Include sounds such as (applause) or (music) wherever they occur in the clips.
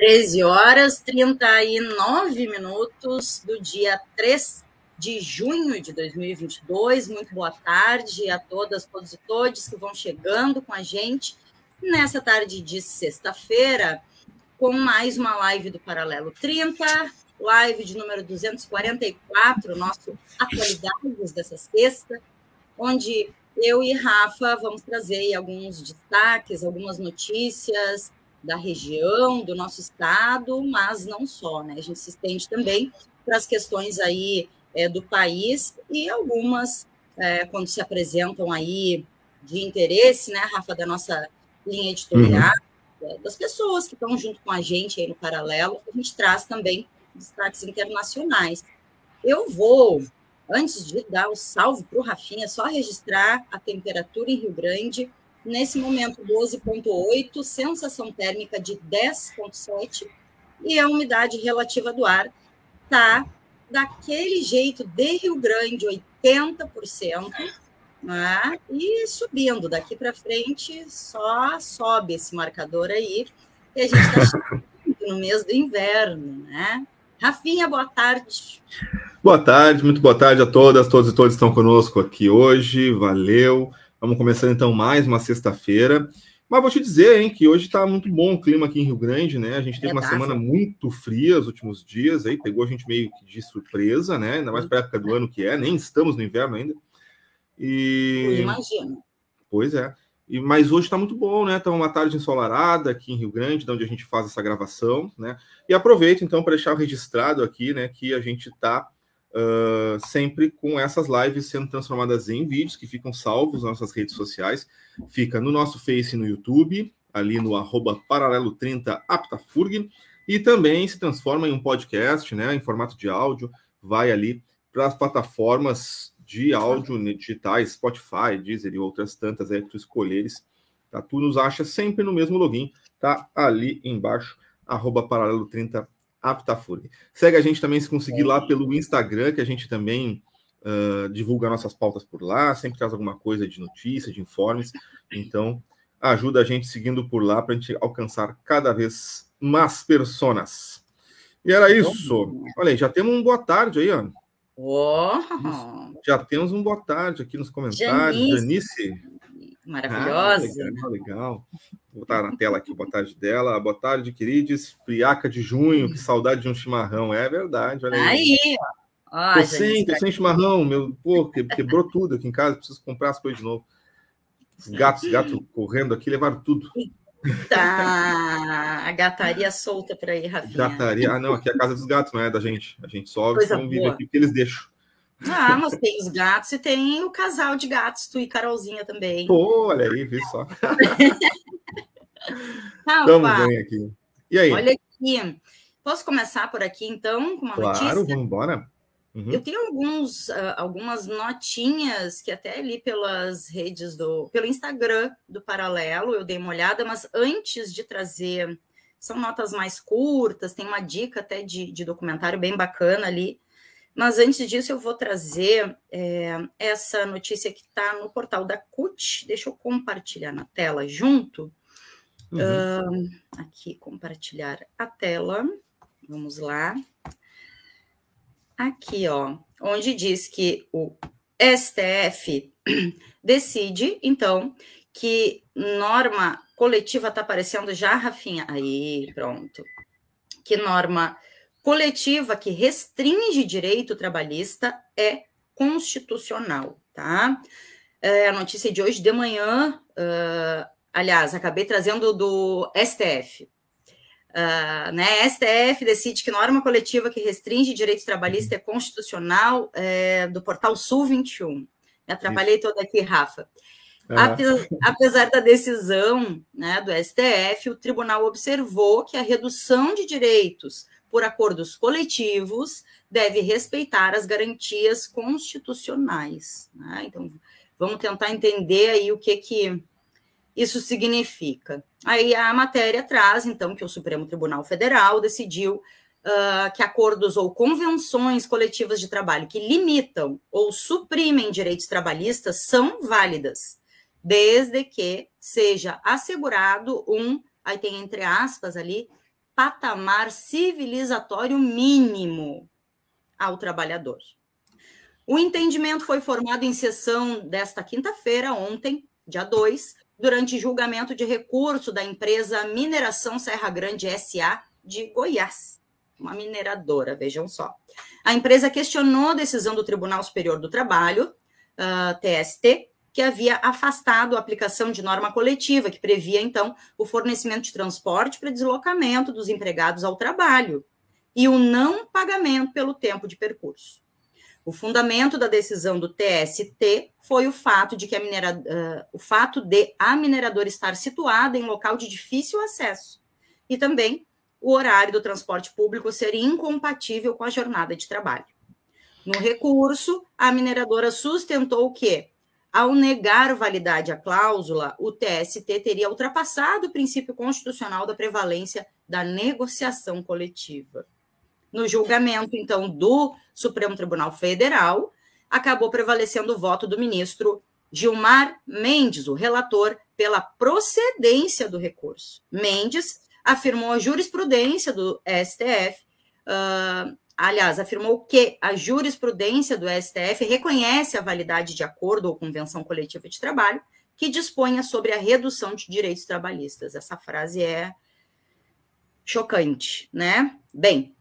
13 horas 39 minutos do dia 3 de junho de 2022. Muito boa tarde a todas, todos e todos que vão chegando com a gente nessa tarde de sexta-feira, com mais uma live do Paralelo 30, live de número 244, nosso Atualidades dessa sexta, onde eu e Rafa vamos trazer alguns destaques, algumas notícias da região, do nosso estado, mas não só, né? A gente se estende também para as questões aí é, do país e algumas, é, quando se apresentam aí de interesse, né, Rafa, da nossa linha editorial, uhum. das pessoas que estão junto com a gente aí no paralelo, a gente traz também destaques internacionais. Eu vou, antes de dar o salve para o Rafinha, só registrar a temperatura em Rio Grande, nesse momento 12,8, sensação térmica de 10,7 e a umidade relativa do ar está daquele jeito de Rio Grande, 80%, né? e subindo daqui para frente, só sobe esse marcador aí, e a gente (laughs) está no mês do inverno, né? Rafinha, boa tarde. Boa tarde, muito boa tarde a todas, todos e todos estão conosco aqui hoje, valeu. Vamos começando então mais uma sexta-feira. Mas vou te dizer, hein, que hoje está muito bom o clima aqui em Rio Grande, né? A gente teve é uma semana muito fria os últimos dias, aí pegou a gente meio que de surpresa, né? Ainda mais para a época do ano que é, nem estamos no inverno ainda. E imagina. Pois é. E, mas hoje está muito bom, né? Está uma tarde ensolarada aqui em Rio Grande, de onde a gente faz essa gravação, né? E aproveito então para deixar registrado aqui, né, que a gente está Uh, sempre com essas lives sendo transformadas em vídeos que ficam salvos nas nossas redes sociais. Fica no nosso Face no YouTube, ali no paralelo30 aptafurg, e também se transforma em um podcast, né, em formato de áudio, vai ali para as plataformas de áudio né, digitais, Spotify, Deezer e outras tantas aí que tu escolheres, tá? Tu nos acha sempre no mesmo login, tá? Ali embaixo, paralelo30 Aptafone. Segue a gente também se conseguir lá pelo Instagram, que a gente também uh, divulga nossas pautas por lá, sempre traz alguma coisa de notícia, de informes. Então, ajuda a gente seguindo por lá para a gente alcançar cada vez mais personas. E era isso. Olha aí, já temos um boa tarde aí, ó. Já temos um boa tarde aqui nos comentários. Janice. Janice. Maravilhosa. Ah, legal, legal. Vou botar na tela aqui boa tarde dela. Boa tarde, queridos. Friaca de junho, que saudade de um chimarrão. É verdade, olha aí. Aí, ó. Tô sem, tô sem chimarrão, meu. Pô, quebrou tudo aqui em casa, preciso comprar as coisas de novo. Os gatos, gatos correndo aqui, levaram tudo. Tá, a gataria solta para aí, Rafinha. Gataria. Ah, não, aqui é a casa dos gatos, não é da gente. A gente sobe e vive aqui porque eles deixam. Ah, mas tem os gatos e tem o casal de gatos, tu e Carolzinha também. Pô, olha aí, vi só. (laughs) Vamos bem aqui. E aí? Olha aqui. Posso começar por aqui, então, com uma claro, notícia? Claro, vamos embora. Uhum. Eu tenho alguns, uh, algumas notinhas que até li pelas redes do. pelo Instagram do Paralelo, eu dei uma olhada, mas antes de trazer. São notas mais curtas, tem uma dica até de, de documentário bem bacana ali. Mas antes disso, eu vou trazer é, essa notícia que está no portal da CUT. Deixa eu compartilhar na tela junto. Uhum. Uh, aqui, compartilhar a tela. Vamos lá. Aqui, ó, onde diz que o STF (clears throat) decide, então, que norma coletiva está aparecendo já, Rafinha? Aí, pronto. Que norma coletiva que restringe direito trabalhista é constitucional, tá? É, a notícia de hoje de manhã, uh, aliás, acabei trazendo do STF. Uh, ah, né, STF decide que norma coletiva que restringe direitos trabalhistas é constitucional é, do portal Sul 21. Já trabalhei Isso. toda aqui, Rafa. Apesar, apesar da decisão né, do STF, o tribunal observou que a redução de direitos por acordos coletivos deve respeitar as garantias constitucionais. Né? Então, vamos tentar entender aí o que, que isso significa. Aí a matéria traz, então, que o Supremo Tribunal Federal decidiu uh, que acordos ou convenções coletivas de trabalho que limitam ou suprimem direitos trabalhistas são válidas desde que seja assegurado um, aí tem entre aspas ali, patamar civilizatório mínimo ao trabalhador. O entendimento foi formado em sessão desta quinta-feira, ontem, dia 2, durante julgamento de recurso da empresa Mineração Serra Grande SA de Goiás, uma mineradora, vejam só. A empresa questionou a decisão do Tribunal Superior do Trabalho, uh, ah, TST, que havia afastado a aplicação de norma coletiva, que previa, então, o fornecimento de transporte para deslocamento dos empregados ao trabalho e o não pagamento pelo tempo de percurso. O fundamento da decisão do TST foi o fato de que a minera, uh, o fato de a mineradora estar situada em local de difícil acesso e também o horário do transporte público ser incompatível com a jornada de trabalho. No recurso, a mineradora sustentou que ao negar validade à cláusula, o TST teria ultrapassado o princípio constitucional da prevalência da negociação coletiva. No julgamento, então, do Supremo Tribunal Federal, acabou prevalecendo o voto do ministro Gilmar Mendes, o relator, pela procedência do recurso. Mendes afirmou a jurisprudência do STF uh, aliás, afirmou que a jurisprudência do STF reconhece a validade de acordo ou convenção coletiva de trabalho que disponha sobre a redução de direitos trabalhistas. Essa frase é chocante, né? Bem,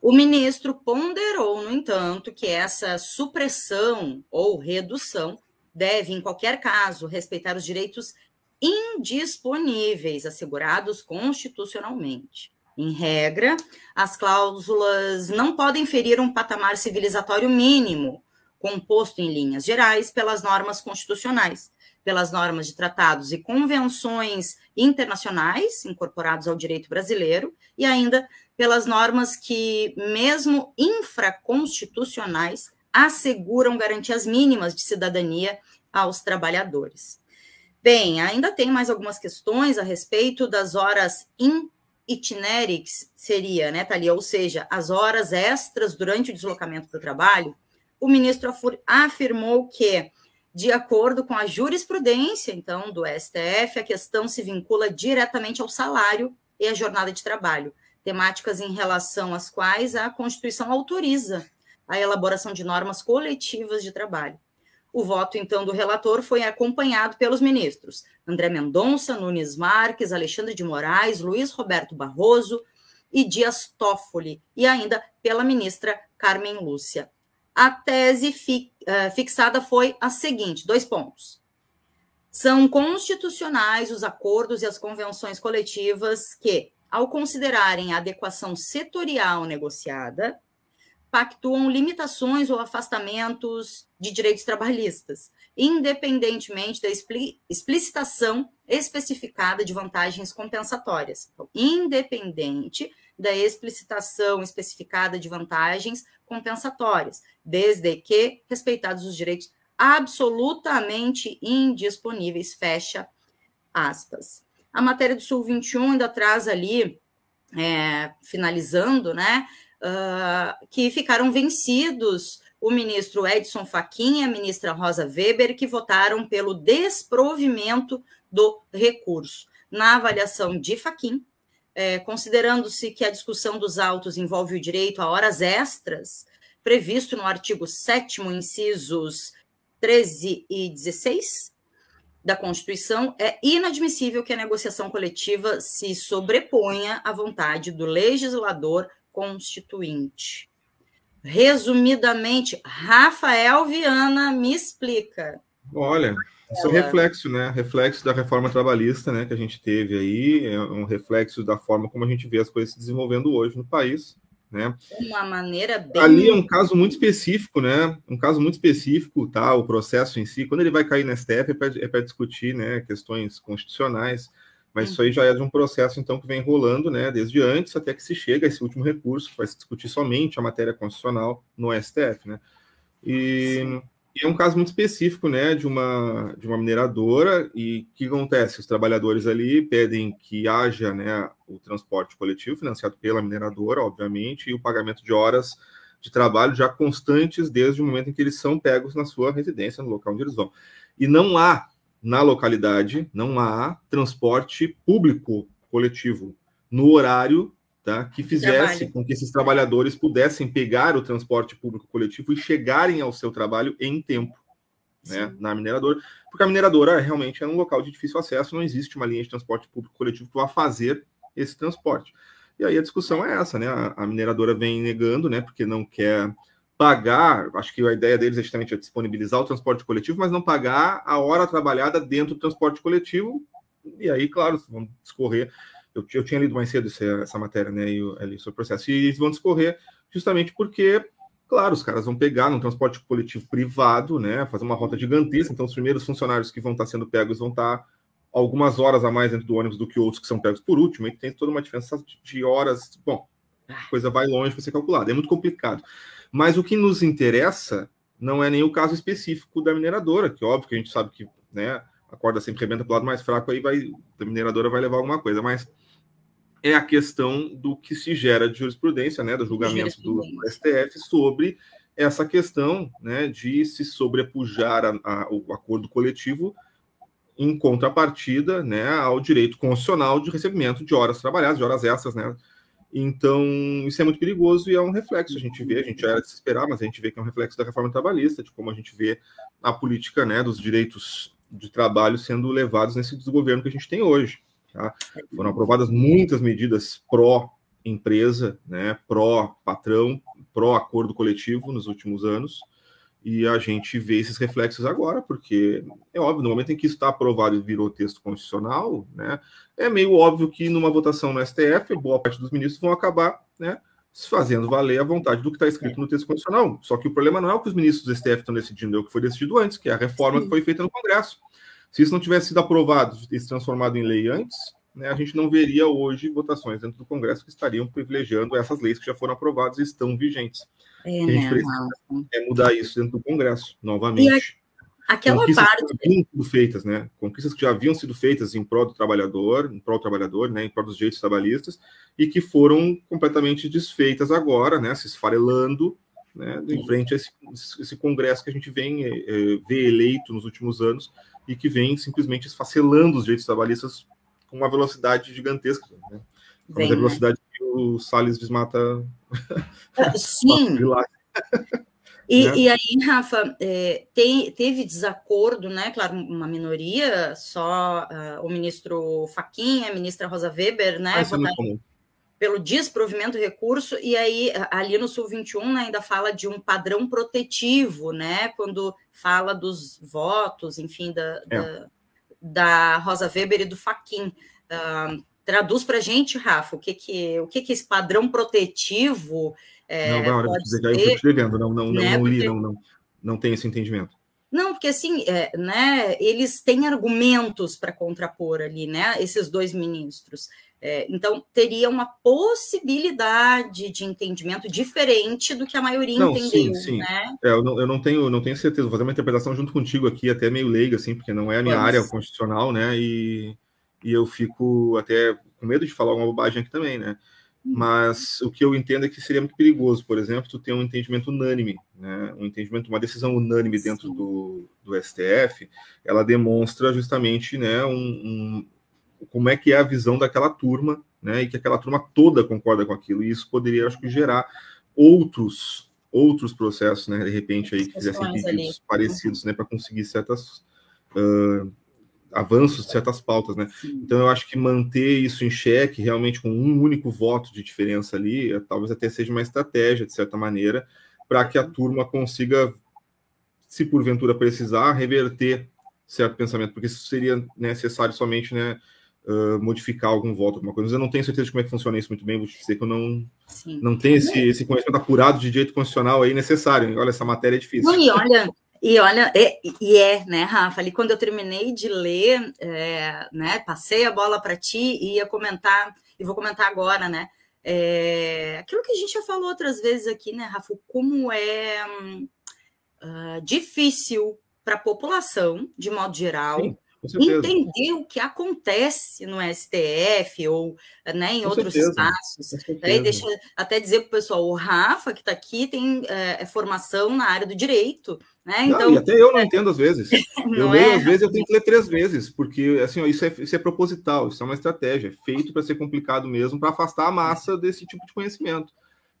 o ministro ponderou, no entanto, que essa supressão ou redução deve, em qualquer caso, respeitar os direitos indisponíveis assegurados constitucionalmente. Em regra, as cláusulas não podem ferir um patamar civilizatório mínimo, composto em linhas gerais pelas normas constitucionais, pelas normas de tratados e convenções internacionais incorporados ao direito brasileiro e ainda pelas normas que, mesmo infraconstitucionais, asseguram garantias mínimas de cidadania aos trabalhadores. Bem, ainda tem mais algumas questões a respeito das horas in itinérix seria, né, Thalia? Ou seja, as horas extras durante o deslocamento para o trabalho, o ministro afirmou que, de acordo com a jurisprudência, então, do STF, a questão se vincula diretamente ao salário e à jornada de trabalho, temáticas em relação às quais a Constituição autoriza a elaboração de normas coletivas de trabalho. O voto, então, do relator foi acompanhado pelos ministros André Mendonça, Nunes Marques, Alexandre de Moraes, Luiz Roberto Barroso e Dias Toffoli, e ainda pela ministra Carmen Lúcia. A tese fi, uh, fixada foi a seguinte: dois pontos. São constitucionais os acordos e as convenções coletivas que, ao considerarem a adequação setorial negociada, pactuam limitações ou afastamentos de direitos trabalhistas, independentemente da explicitação especificada de vantagens compensatórias. Então, independente da explicitação especificada de vantagens compensatórias, desde que respeitados os direitos absolutamente indisponíveis, fecha aspas. A matéria do Sul 21 ainda traz ali, é, finalizando, né, uh, que ficaram vencidos o ministro Edson Fachin e a ministra Rosa Weber, que votaram pelo desprovimento do recurso. Na avaliação de Fachin, é, considerando-se que a discussão dos autos envolve o direito a horas extras, previsto no artigo 7, incisos 13 e 16 da Constituição, é inadmissível que a negociação coletiva se sobreponha à vontade do legislador constituinte. Resumidamente, Rafael Viana me explica. Olha, Isso é reflexo, né? Reflexo da reforma trabalhista, né, que a gente teve aí, é um reflexo da forma como a gente vê as coisas se desenvolvendo hoje no país, né? Uma maneira bem... Ali é um caso muito específico, né? Um caso muito específico, tá? O processo em si, quando ele vai cair na STF é para é discutir, né, questões constitucionais, mas isso aí já é de um processo, então, que vem rolando, né, desde antes até que se chega a esse último recurso, que vai se discutir somente a matéria constitucional no STF, né? E, e, é um caso muito específico, né, de uma, de uma mineradora, e o que acontece? Os trabalhadores ali pedem que haja, né, o transporte coletivo financiado pela mineradora, obviamente, e o pagamento de horas de trabalho já constantes desde o momento em que eles são pegos na sua residência, no local onde eles vão. E não há na localidade não há transporte público coletivo no horário tá, que fizesse trabalho. com que esses trabalhadores pudessem pegar o transporte público coletivo e chegarem ao seu trabalho em tempo. Né, na mineradora, porque a mineradora realmente é um local de difícil acesso, não existe uma linha de transporte público coletivo que vá fazer esse transporte. E aí a discussão é essa, né? A, a mineradora vem negando, né? Porque não quer pagar, acho que a ideia deles é justamente disponibilizar o transporte coletivo, mas não pagar a hora trabalhada dentro do transporte coletivo. E aí, claro, vão discorrer. Eu, eu tinha lido mais cedo essa, essa matéria, né, e, ali sobre o processo, e eles vão discorrer justamente porque, claro, os caras vão pegar num transporte coletivo privado, né, fazer uma rota gigantesca, então os primeiros funcionários que vão estar sendo pegos vão estar algumas horas a mais dentro do ônibus do que outros que são pegos por último, e tem toda uma diferença de horas. Bom, a coisa vai longe para ser calculada, é muito complicado. Mas o que nos interessa não é nem o caso específico da mineradora, que óbvio que a gente sabe que né, a corda sempre rebenta para o lado mais fraco, aí vai, a mineradora vai levar alguma coisa, mas é a questão do que se gera de jurisprudência, né, do julgamento do STF sobre essa questão né, de se sobrepujar a, a, o acordo coletivo em contrapartida né, ao direito constitucional de recebimento de horas trabalhadas, de horas extras, né, então, isso é muito perigoso e é um reflexo. A gente vê, a gente era de se esperar, mas a gente vê que é um reflexo da reforma trabalhista, de como a gente vê a política né, dos direitos de trabalho sendo levados nesse desgoverno que a gente tem hoje. Tá? Foram aprovadas muitas medidas pró-empresa, né, pró-patrão, pró-acordo coletivo nos últimos anos, e a gente vê esses reflexos agora, porque é óbvio, no momento em que isso está aprovado e virou texto constitucional, né, é meio óbvio que numa votação no STF, boa parte dos ministros vão acabar né, fazendo valer a vontade do que está escrito no texto constitucional. Só que o problema não é o que os ministros do STF estão decidindo, é o que foi decidido antes, que é a reforma Sim. que foi feita no Congresso. Se isso não tivesse sido aprovado e se transformado em lei antes, né, a gente não veria hoje votações dentro do Congresso que estariam privilegiando essas leis que já foram aprovadas e estão vigentes. É, a gente né, precisa é mudar isso dentro do Congresso, novamente. A, aquela Conquistas parte. Que haviam sido feitas, né? Conquistas que já haviam sido feitas em prol do trabalhador, em prol do trabalhador, né? em prol dos direitos trabalhistas, e que foram completamente desfeitas agora, né? Se esfarelando, né? em frente a esse, esse Congresso que a gente vem é, ver eleito nos últimos anos e que vem simplesmente esfacelando os direitos trabalhistas com uma velocidade gigantesca. Né? Com a né? velocidade o Salles desmata. Ah, (laughs) sim. E, né? e, aí, Rafa, é, tem, teve desacordo, né? Claro, uma minoria, só uh, o ministro Faquinha, a ministra Rosa Weber, né? Ah, pelo desprovimento do recurso, e aí ali no Sul 21 né, ainda fala de um padrão protetivo, né? Quando fala dos votos, enfim, da, é. da, da, Rosa Weber e do Faquin. Uh, traduz para a gente, Rafa, o que que, o que que esse padrão protetivo é, não, vai hora de dizer, eu estou escrevendo, não, não, né? não, não li, porque... não, não, não tem esse entendimento. Não, porque assim, é, né, eles têm argumentos para contrapor ali, né, esses dois ministros. É, então, teria uma possibilidade de entendimento diferente do que a maioria não, entendeu, sim, sim. né? É, eu, não, eu não tenho, não tenho certeza, vou fazer uma interpretação junto contigo aqui, até meio leiga, assim, porque não é a minha Vamos. área constitucional, né, e, e eu fico até com medo de falar uma bobagem aqui também, né? mas o que eu entendo é que seria muito perigoso, por exemplo, tu ter um entendimento unânime, né? um entendimento, uma decisão unânime dentro do, do STF, ela demonstra justamente né, um, um, como é que é a visão daquela turma, né, e que aquela turma toda concorda com aquilo, e isso poderia, acho que, gerar outros outros processos, né, de repente, aí, que fizessem pedidos ali. parecidos, né, para conseguir certas... Uh, avanços de certas pautas, né? Então eu acho que manter isso em xeque, realmente com um único voto de diferença ali, é, talvez até seja uma estratégia, de certa maneira, para que a turma consiga, se porventura precisar, reverter certo pensamento, porque isso seria necessário somente, né, uh, modificar algum voto, alguma coisa. Mas eu não tenho certeza de como é que funciona isso muito bem, vou te dizer que eu não, não tenho esse, esse conhecimento apurado de direito constitucional aí necessário. Olha, essa matéria é difícil. Não, e olha, e olha, é, e é, né, Rafa? Ali quando eu terminei de ler, é, né, passei a bola para ti e ia comentar, e vou comentar agora, né? É, aquilo que a gente já falou outras vezes aqui, né, Rafa? Como é uh, difícil para a população, de modo geral, Sim entender o que acontece no STF ou né, em Com outros certeza. espaços. Aí deixa até dizer para o pessoal, o Rafa, que está aqui, tem é, formação na área do direito. Né? Então, não, até eu não entendo às vezes. (laughs) eu leio, é? às vezes, eu tenho que ler três vezes, porque assim, ó, isso, é, isso é proposital, isso é uma estratégia, é feito para ser complicado mesmo, para afastar a massa desse tipo de conhecimento.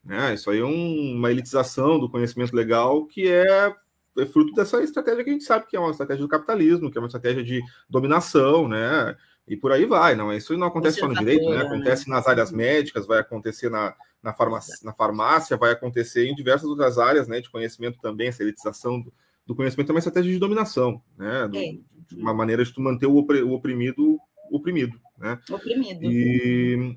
Né? Isso aí é um, uma elitização do conhecimento legal que é é fruto dessa estratégia que a gente sabe que é uma estratégia do capitalismo, que é uma estratégia de dominação, né? E por aí vai, não. Isso não acontece só no direito, né? Acontece né? nas áreas médicas, vai acontecer na, na, farmácia, na farmácia, vai acontecer em diversas outras áreas, né? De conhecimento também, essa elitização do, do conhecimento é uma estratégia de dominação, né? Do, é. de uma maneira de tu manter o, oprimido oprimido, né? Oprimido. E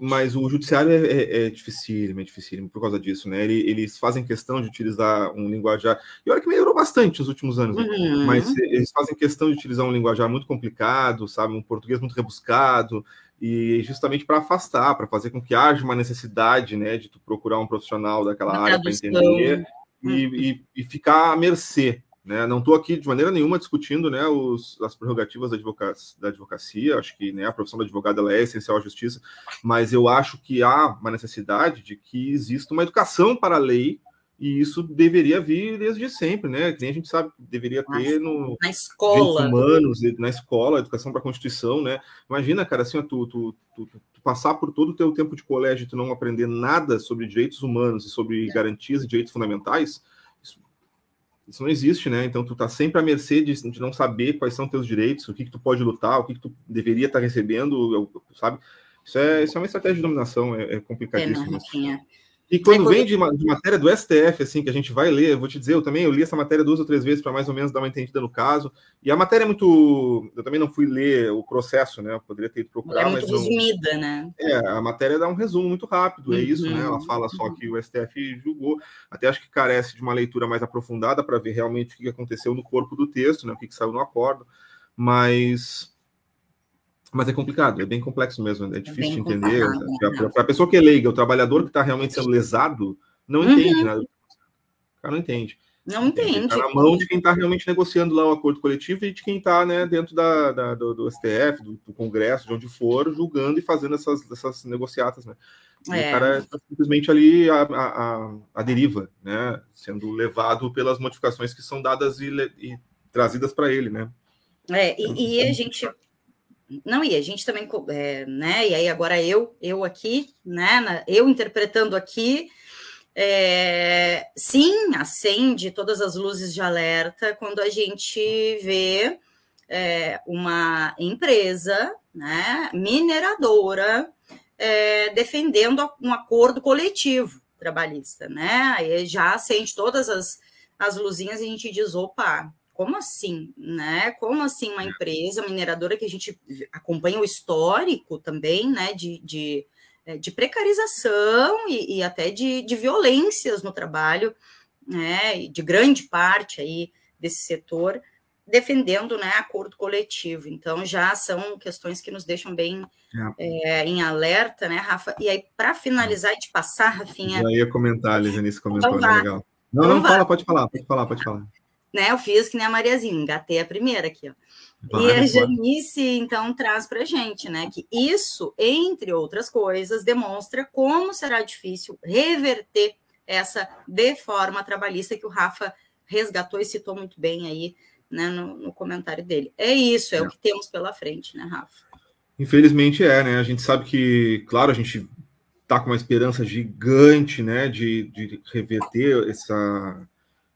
mas o judiciário é, é, é dificílimo, é dificílimo por causa disso, né? Eles fazem questão de utilizar um linguajar. E olha que melhorou bastante nos últimos anos, né? uhum. mas eles fazem questão de utilizar um linguajar muito complicado, sabe? Um português muito rebuscado, e justamente para afastar, para fazer com que haja uma necessidade, né, de tu procurar um profissional daquela área para entender uhum. e, e, e ficar à mercê né? Não estou aqui de maneira nenhuma discutindo né, os, as prerrogativas da advocacia, da advocacia, acho que né, a profissão do advogado ela é essencial à justiça, mas eu acho que há uma necessidade de que exista uma educação para a lei, e isso deveria vir desde sempre, né? Que nem a gente sabe que deveria ter no, na escola. humanos, na escola, educação para a Constituição, né? Imagina, cara, assim, tu, tu, tu, tu, passar por todo o teu tempo de colégio e tu não aprender nada sobre direitos humanos e sobre é. garantias e direitos fundamentais, isso não existe, né? Então tu tá sempre à mercê de, de não saber quais são teus direitos, o que, que tu pode lutar, o que, que tu deveria estar tá recebendo, sabe? Isso é, isso é uma estratégia de dominação, é, é complicadíssimo. É, não, e quando vem de, de, matéria do STF, assim, que a gente vai ler, eu vou te dizer, eu também eu li essa matéria duas ou três vezes para mais ou menos dar uma entendida no caso. E a matéria é muito. Eu também não fui ler o processo, né? Eu poderia ter ido procurar. É muito resumida, não... né? É, a matéria dá um resumo muito rápido, é uhum. isso, né? Ela fala só que o STF julgou. Até acho que carece de uma leitura mais aprofundada para ver realmente o que aconteceu no corpo do texto, né? O que, que saiu no acordo. Mas mas é complicado, é bem complexo mesmo, é, é difícil de entender. Para a pessoa que é leiga, o trabalhador que está realmente sendo lesado, não uhum. entende nada. O cara não entende. Não entende. Está na mão de quem está realmente negociando lá o acordo coletivo e de quem está né, dentro da, da do, do, STF, do, do, Congresso, de onde for, julgando e fazendo essas, essas negociatas, né? É. o cara está simplesmente ali a, a, a, deriva, né? Sendo levado pelas modificações que são dadas e, e trazidas para ele, né? É, e, e a gente não, e a gente também, é, né? E aí agora eu, eu aqui, né? Eu interpretando aqui, é, sim, acende todas as luzes de alerta quando a gente vê é, uma empresa, né? Mineradora é, defendendo um acordo coletivo trabalhista, né? Aí já acende todas as, as luzinhas e a gente diz, opa, como assim, né? Como assim uma empresa mineradora que a gente acompanha o histórico também, né? De, de, eh, de precarização e, e até de, de, violências no trabalho, né? De grande parte aí desse setor defendendo, né? Acordo coletivo. Então já são questões que nos deixam bem é. É, em alerta, né, Rafa? E aí para finalizar e te passar, Rafinha. Já ia comentar, Lisiane, comentário então, legal. Não, então, não, fala, pode falar, pode falar, pode falar né? Eu fiz que nem a Mariazinha, engatei a primeira aqui, ó. Vai, e a Janice, então, traz para gente, né, que isso, entre outras coisas, demonstra como será difícil reverter essa deforma trabalhista que o Rafa resgatou e citou muito bem aí, né, no, no comentário dele. É isso, é, é, o que temos pela frente, né, Rafa? Infelizmente é, né? A gente sabe que, claro, a gente tá com uma esperança gigante, né, de, de reverter essa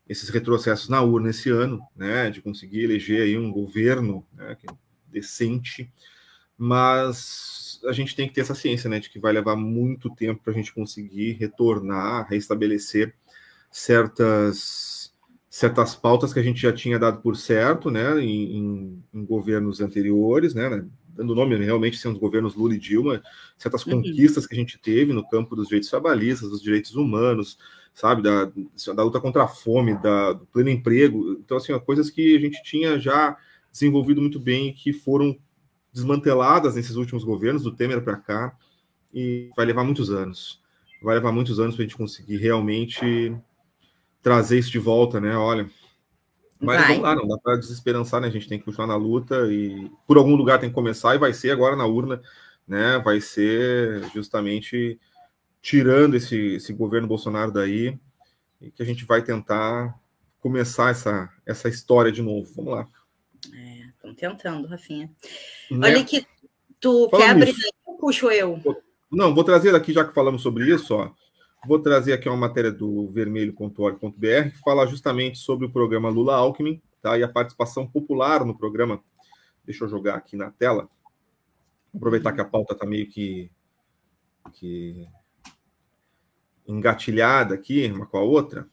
esses retrocessos na urna esse ano, né, de conseguir eleger aí um governo né, é decente, mas a gente tem que ter essa ciência, né, de que vai levar muito tempo para a gente conseguir retornar, restabelecer certas certas pautas que a gente já tinha dado por certo, né, em, em, governos anteriores, né, né dando nome realmente sendo os governos Lula e Dilma, certas uhum. conquistas que a gente teve no campo dos direitos trabalhistas, dos direitos humanos, sabe, da, da luta contra a fome, da, do pleno emprego, então assim, coisas que a gente tinha já desenvolvido muito bem e que foram desmanteladas nesses últimos governos, do Temer para cá, e vai levar muitos anos. Vai levar muitos anos para a gente conseguir realmente trazer isso de volta, né? Olha. Mas vai. vamos lá, não dá para desesperançar, né? A gente tem que continuar na luta e por algum lugar tem que começar e vai ser agora na urna, né? Vai ser justamente tirando esse, esse governo Bolsonaro daí e que a gente vai tentar começar essa, essa história de novo. Vamos lá. É, estamos tentando, Rafinha. Né? Olha que tu Falando quer abrir ou puxo eu? Não, vou trazer aqui, já que falamos sobre isso, ó. Vou trazer aqui uma matéria do vermelho.org.br que fala justamente sobre o programa Lula Alckmin tá? e a participação popular no programa. Deixa eu jogar aqui na tela. Aproveitar que a pauta está meio que, que engatilhada aqui, uma com a outra.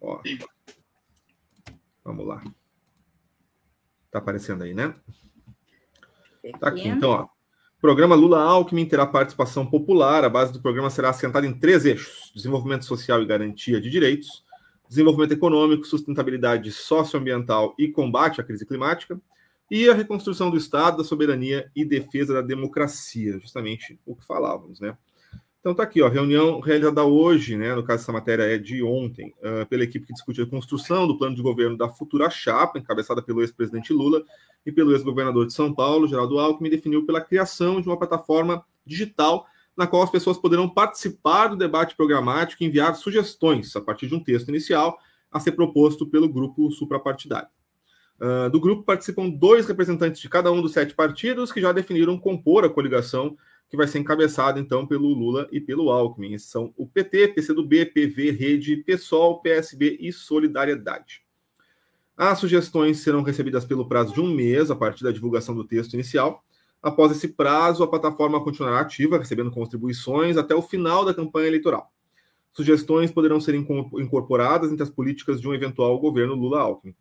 Ó. Vamos lá. Está aparecendo aí, né? Tá aqui, então, ó. Programa Lula Alckmin terá participação popular. A base do programa será assentada em três eixos: desenvolvimento social e garantia de direitos, desenvolvimento econômico, sustentabilidade socioambiental e combate à crise climática, e a reconstrução do Estado, da soberania e defesa da democracia, justamente o que falávamos, né? Então tá aqui, ó, reunião realizada hoje, né? No caso, essa matéria é de ontem, uh, pela equipe que discute a construção do plano de governo da futura chapa, encabeçada pelo ex-presidente Lula e pelo ex-governador de São Paulo, Geraldo Alckmin, definiu pela criação de uma plataforma digital na qual as pessoas poderão participar do debate programático e enviar sugestões a partir de um texto inicial a ser proposto pelo grupo suprapartidário. Uh, do grupo participam dois representantes de cada um dos sete partidos que já definiram compor a coligação que vai ser encabeçado então pelo Lula e pelo Alckmin. São o PT, PCdoB, PV, Rede, PSOL, PSB e Solidariedade. As sugestões serão recebidas pelo prazo de um mês a partir da divulgação do texto inicial. Após esse prazo, a plataforma continuará ativa, recebendo contribuições até o final da campanha eleitoral. Sugestões poderão ser incorporadas entre as políticas de um eventual governo Lula-Alckmin.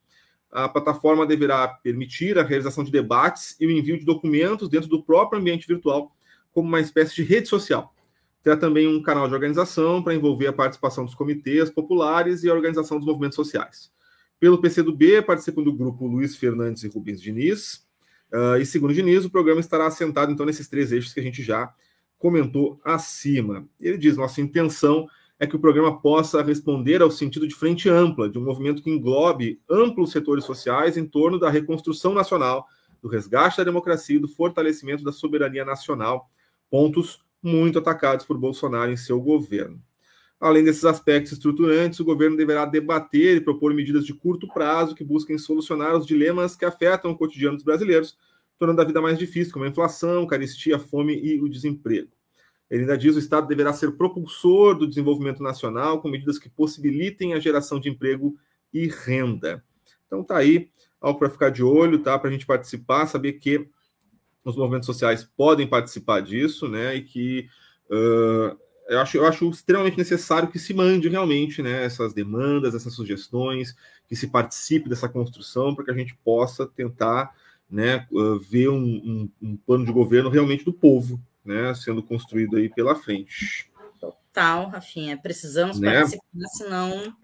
A plataforma deverá permitir a realização de debates e o envio de documentos dentro do próprio ambiente virtual, como uma espécie de rede social. Terá também um canal de organização para envolver a participação dos comitês populares e a organização dos movimentos sociais. Pelo PCdoB, participam do grupo Luiz Fernandes e Rubens Diniz. Uh, e segundo Diniz, o programa estará assentado então nesses três eixos que a gente já comentou acima. Ele diz: nossa intenção é que o programa possa responder ao sentido de frente ampla, de um movimento que englobe amplos setores sociais em torno da reconstrução nacional, do resgate da democracia e do fortalecimento da soberania nacional pontos muito atacados por Bolsonaro em seu governo. Além desses aspectos estruturantes, o governo deverá debater e propor medidas de curto prazo que busquem solucionar os dilemas que afetam o cotidiano dos brasileiros, tornando a vida mais difícil, como a inflação, caristia, fome e o desemprego. Ele ainda diz que o Estado deverá ser propulsor do desenvolvimento nacional com medidas que possibilitem a geração de emprego e renda. Então tá aí, algo para ficar de olho, tá? Para a gente participar, saber que os movimentos sociais podem participar disso, né? E que uh, eu, acho, eu acho extremamente necessário que se mande realmente né, essas demandas, essas sugestões, que se participe dessa construção, para que a gente possa tentar né, uh, ver um, um, um, plano de governo realmente do povo, né, sendo construído aí pela frente. Total, Rafinha. Precisamos né? participar, senão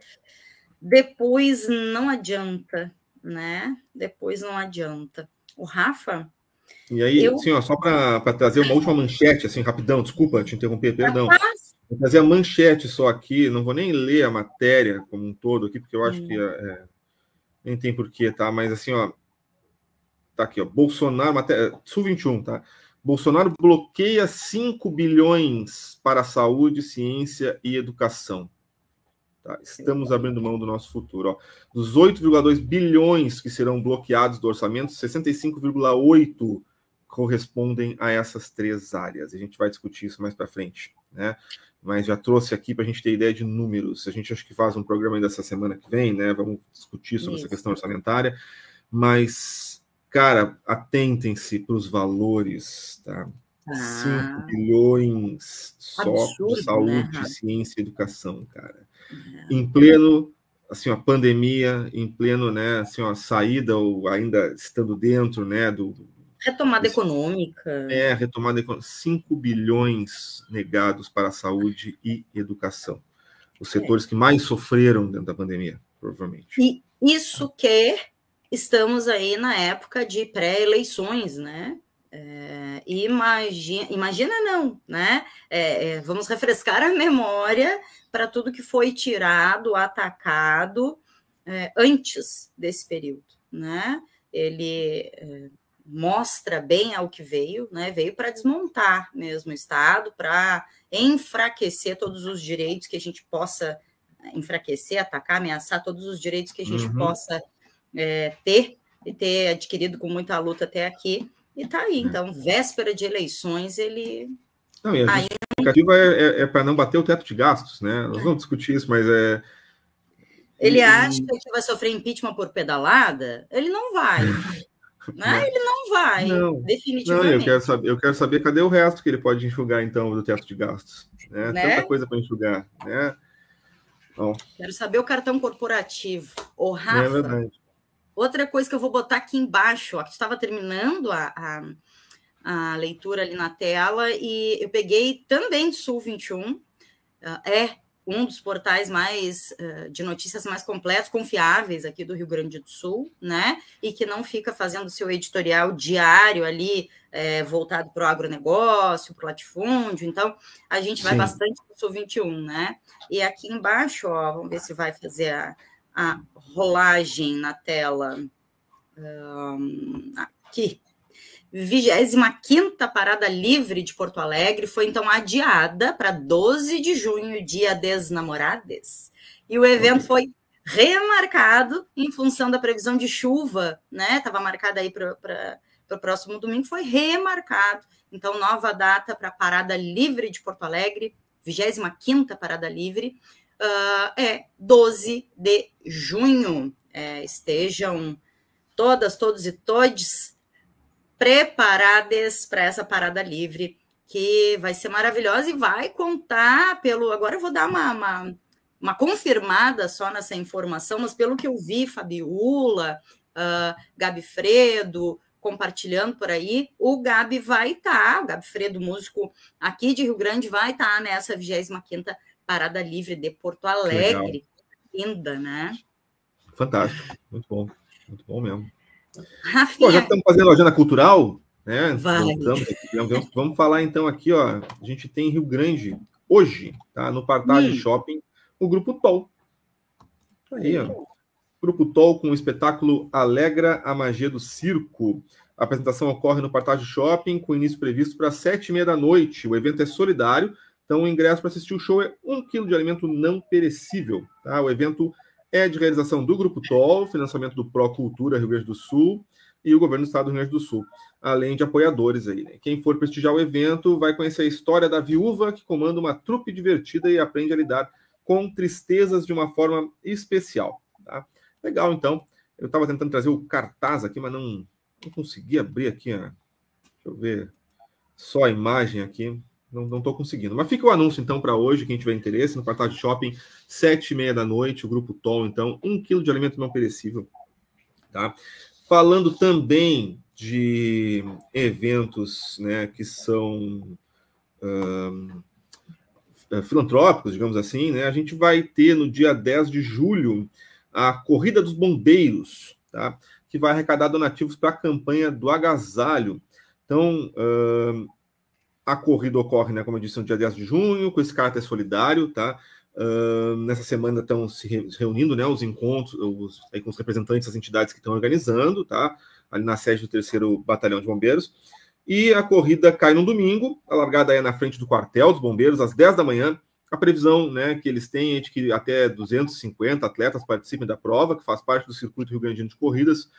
depois não adianta, né? Depois não adianta. O Rafa e aí, eu... assim, ó, só para trazer uma última manchete, assim, rapidão, desculpa te interromper, perdão. Vou trazer a manchete só aqui, não vou nem ler a matéria como um todo aqui, porque eu acho hum. que é, é, nem tem porquê, tá? Mas assim, ó, tá aqui, ó, Bolsonaro, matéria, Sul 21, tá? Bolsonaro bloqueia 5 bilhões para saúde, ciência e educação. Tá? Estamos abrindo mão do nosso futuro. Ó. Dos 8,2 bilhões que serão bloqueados do orçamento, 65,8 correspondem a essas três áreas. A gente vai discutir isso mais para frente, né? Mas já trouxe aqui para a gente ter ideia de números. A gente acho que faz um programa ainda essa semana que vem, né? Vamos discutir sobre isso. essa questão orçamentária. Mas, cara, atentem-se para os valores, tá? Ah, 5 bilhões só absurdo, de saúde, né, ciência e educação, cara. É. Em pleno assim, a pandemia em pleno, né, assim, a saída ou ainda estando dentro, né, do retomada econômica. É, retomada econômica, 5 bilhões negados para a saúde e educação. Os é. setores é. que mais sofreram dentro da pandemia, provavelmente. E isso que estamos aí na época de pré-eleições, né? É, imagina, imagina não, né? É, é, vamos refrescar a memória para tudo que foi tirado, atacado é, antes desse período, né? Ele mostra bem ao que veio, né? Veio para desmontar mesmo o Estado, para enfraquecer todos os direitos que a gente possa enfraquecer, atacar, ameaçar todos os direitos que a gente uhum. possa é, ter e ter adquirido com muita luta até aqui. E tá aí, então, véspera de eleições, ele. Não, e a justificativa é, é, é para não bater o teto de gastos, né? Nós vamos discutir isso, mas é. Ele acha que vai sofrer impeachment por pedalada? Ele não vai. (laughs) né? Ele não vai, não. definitivamente. Não, eu, quero saber, eu quero saber cadê o resto que ele pode enxugar, então, do teto de gastos. Né? né? Tanta coisa para enxugar. Né? Bom. Quero saber o cartão corporativo. O é Rafa, é verdade. Outra coisa que eu vou botar aqui embaixo, ó, que estava terminando a, a, a, leitura ali na tela, e eu peguei também do Sul 21, uh, ah, é um dos portais mais uh, de notícias mais completos, confiáveis aqui do Rio Grande do Sul, né? E que não fica fazendo seu editorial diário ali, é, voltado para o agronegócio, para o latifúndio. Então, a gente vai Sim. bastante para o Sul 21, né? E aqui embaixo, ó, vamos ver se vai fazer a, a rolagem na tela. Um, aqui. 25 Parada Livre de Porto Alegre foi então adiada para 12 de junho, dia das namoradas. E o evento foi remarcado em função da previsão de chuva, né? Estava marcada aí para o próximo domingo, foi remarcado. Então, nova data para a Parada Livre de Porto Alegre, 25 Parada Livre uh, é 12 de junho. É, estejam todas, todos e todes preparadas para essa parada livre, que vai ser maravilhosa e vai contar pelo. Agora eu vou dar uma, uma, uma confirmada só nessa informação, mas pelo que eu vi, Fabiola, uh, Gabi Fredo, compartilhando por aí, o Gabi vai estar, tá, o Gabi Fredo, músico aqui de Rio Grande, vai estar tá nessa 25 Parada Livre de Porto Alegre. Linda, né? Fantástico, muito bom, muito bom mesmo. Rafinha. Bom, já estamos fazendo a agenda cultural, né? Vamos, vamos, falar então aqui, ó. A gente tem Rio Grande hoje, tá? No Partage hum. Shopping, o Grupo Tol. Aí, ó. Grupo Tol com o espetáculo Alegra a Magia do Circo. A apresentação ocorre no Partage Shopping, com início previsto para sete e meia da noite. O evento é solidário então, o ingresso para assistir o show é um quilo de alimento não perecível. Tá? O evento é de realização do Grupo TOL, financiamento do Pro Cultura Rio Grande do Sul e o Governo do Estado do Rio Grande do Sul, além de apoiadores aí. Né? Quem for prestigiar o evento vai conhecer a história da viúva que comanda uma trupe divertida e aprende a lidar com tristezas de uma forma especial. Tá? Legal, então. Eu estava tentando trazer o cartaz aqui, mas não, não consegui abrir aqui. Ó. Deixa eu ver só a imagem aqui. Não estou conseguindo. Mas fica o anúncio, então, para hoje, quem tiver interesse, no Partage Shopping, sete e meia da noite, o Grupo Tom, então, um quilo de alimento não perecível. Tá? Falando também de eventos né, que são um, filantrópicos, digamos assim, né, a gente vai ter no dia 10 de julho a Corrida dos Bombeiros, tá? que vai arrecadar donativos para a campanha do agasalho. Então, um, a corrida ocorre, né, como eu disse, no dia 10 de junho, com esse caráter solidário, tá? Uh, nessa semana estão se reunindo, né, os encontros os, aí, com os representantes das entidades que estão organizando, tá? Ali na sede do terceiro Batalhão de Bombeiros. E a corrida cai no domingo, a largada é na frente do quartel dos bombeiros, às 10 da manhã. A previsão né, que eles têm é de que até 250 atletas participem da prova, que faz parte do circuito Rio Grande de Corridas.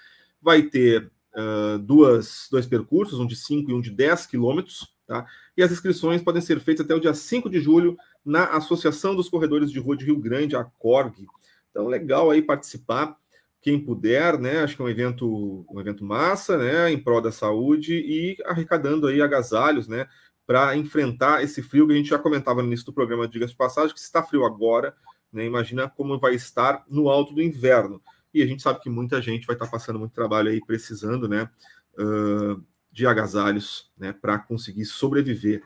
Vai ter uh, duas, dois percursos, um de 5 e um de 10 quilômetros, Tá? E as inscrições podem ser feitas até o dia 5 de julho na Associação dos Corredores de Rua de Rio Grande, a CORG. Então, legal aí participar, quem puder, né? Acho que é um evento, um evento massa, né? Em prol da saúde e arrecadando aí agasalhos, né? Para enfrentar esse frio que a gente já comentava no início do programa, diga-se de passagem, que se está frio agora, né? Imagina como vai estar no alto do inverno. E a gente sabe que muita gente vai estar passando muito trabalho aí, precisando, né, uh, de agasalhos, né, para conseguir sobreviver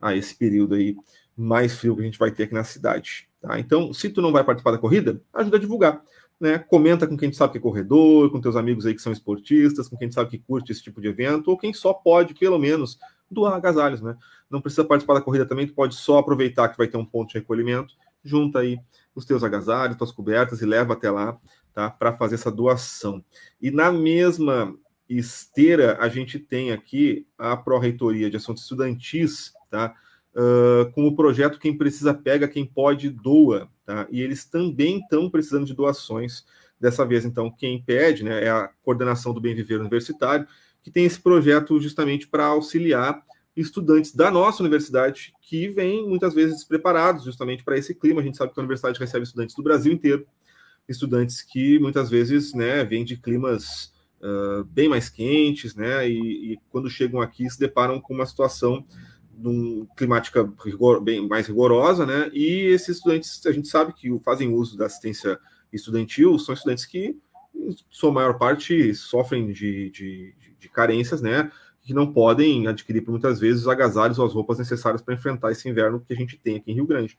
a esse período aí mais frio que a gente vai ter aqui na cidade. Tá? Então, se tu não vai participar da corrida, ajuda a divulgar. Né? Comenta com quem sabe que é corredor, com teus amigos aí que são esportistas, com quem sabe que curte esse tipo de evento, ou quem só pode, pelo menos, doar agasalhos, né? Não precisa participar da corrida também, tu pode só aproveitar que vai ter um ponto de recolhimento, junta aí os teus agasalhos, tuas cobertas e leva até lá, tá? Para fazer essa doação. E na mesma esteira, a gente tem aqui a Pró-Reitoria de Assuntos Estudantis, tá? Uh, com o projeto Quem Precisa Pega, Quem Pode Doa, tá? E eles também estão precisando de doações. Dessa vez, então, quem pede né, é a coordenação do Bem Viver Universitário, que tem esse projeto justamente para auxiliar estudantes da nossa universidade que vêm muitas vezes despreparados justamente para esse clima. A gente sabe que a universidade recebe estudantes do Brasil inteiro, estudantes que muitas vezes né, vêm de climas uh, bem mais quentes, né, e, e, quando chegam aqui se deparam com uma situação num, climática rigor, bem mais rigorosa, né, e esses estudantes, a gente sabe que fazem uso da assistência estudantil, são estudantes que, em sua maior parte, sofrem de, de, de carências, né, que não podem adquirir por muitas vezes os agasalhos ou as roupas necessárias para enfrentar esse inverno que a gente tem aqui em Rio Grande.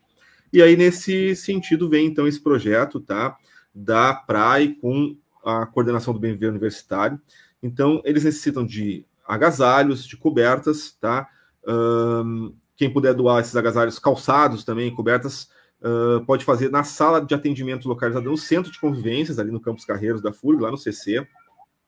E aí, nesse sentido, vem então esse projeto, tá? Da PRAE com a coordenação do Bem Viver Universitário. Então, eles necessitam de agasalhos, de cobertas, tá? Um, quem puder doar esses agasalhos calçados também, cobertas, uh, pode fazer na sala de atendimento localizada no centro de convivências, ali no Campos Carreiros da FURG, lá no CC.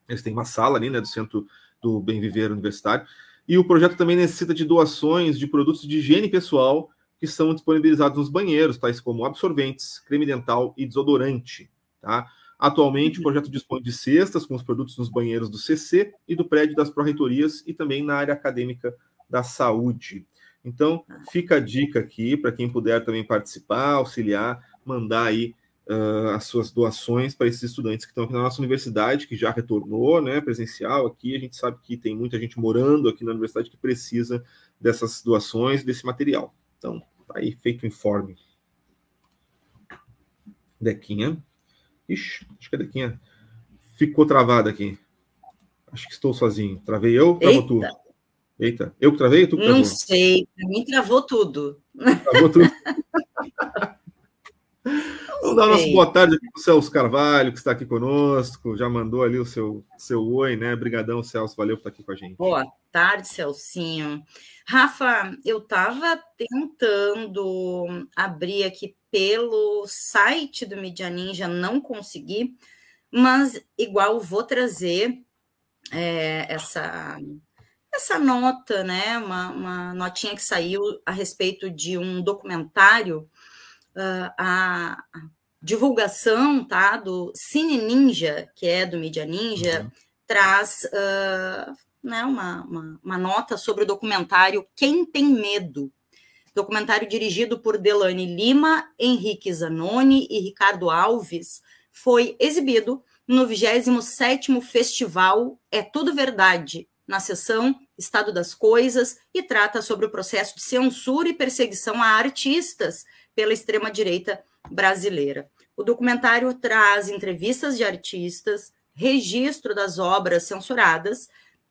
Eles têm uma sala ali, né, do centro do Bem Viver Universitário. E o projeto também necessita de doações de produtos de higiene pessoal que são disponibilizados nos banheiros, tais como absorventes, creme dental e desodorante. Tá? Atualmente, o projeto dispõe de cestas com os produtos nos banheiros do CC e do prédio das pró-reitorias e também na área acadêmica da saúde. Então, fica a dica aqui para quem puder também participar, auxiliar, mandar aí uh, as suas doações para esses estudantes que estão aqui na nossa universidade, que já retornou, né, presencial aqui. A gente sabe que tem muita gente morando aqui na universidade que precisa dessas doações, desse material. Então, tá aí, feito o informe. Dequinha. Ixi, acho que a Dequinha ficou travada aqui. Acho que estou sozinho. Travei eu, travou tu? Eita, eu que travei? Tu que Não sei, para mim travou tudo. Travou tudo. (laughs) Vamos dar nossa boa tarde aqui para o Celso Carvalho, que está aqui conosco, já mandou ali o seu, seu oi, né? Obrigadão, Celso, valeu por estar aqui com a gente. Boa tarde, Celcinho. Rafa, eu estava tentando abrir aqui pelo site do Media Ninja, não consegui, mas igual vou trazer é, essa essa nota, né? Uma, uma notinha que saiu a respeito de um documentário uh, a divulgação tá, do Cine Ninja, que é do Media Ninja, uhum. traz uh, né, uma, uma, uma, nota sobre o documentário Quem Tem Medo, documentário dirigido por Delane Lima, Henrique Zanoni e Ricardo Alves, foi exibido no 27º Festival É Tudo Verdade, na sessão Estado das Coisas, e trata sobre o processo de censura e perseguição a artistas pela extrema-direita brasileira. O documentário traz entrevistas de artistas, registro das obras censuradas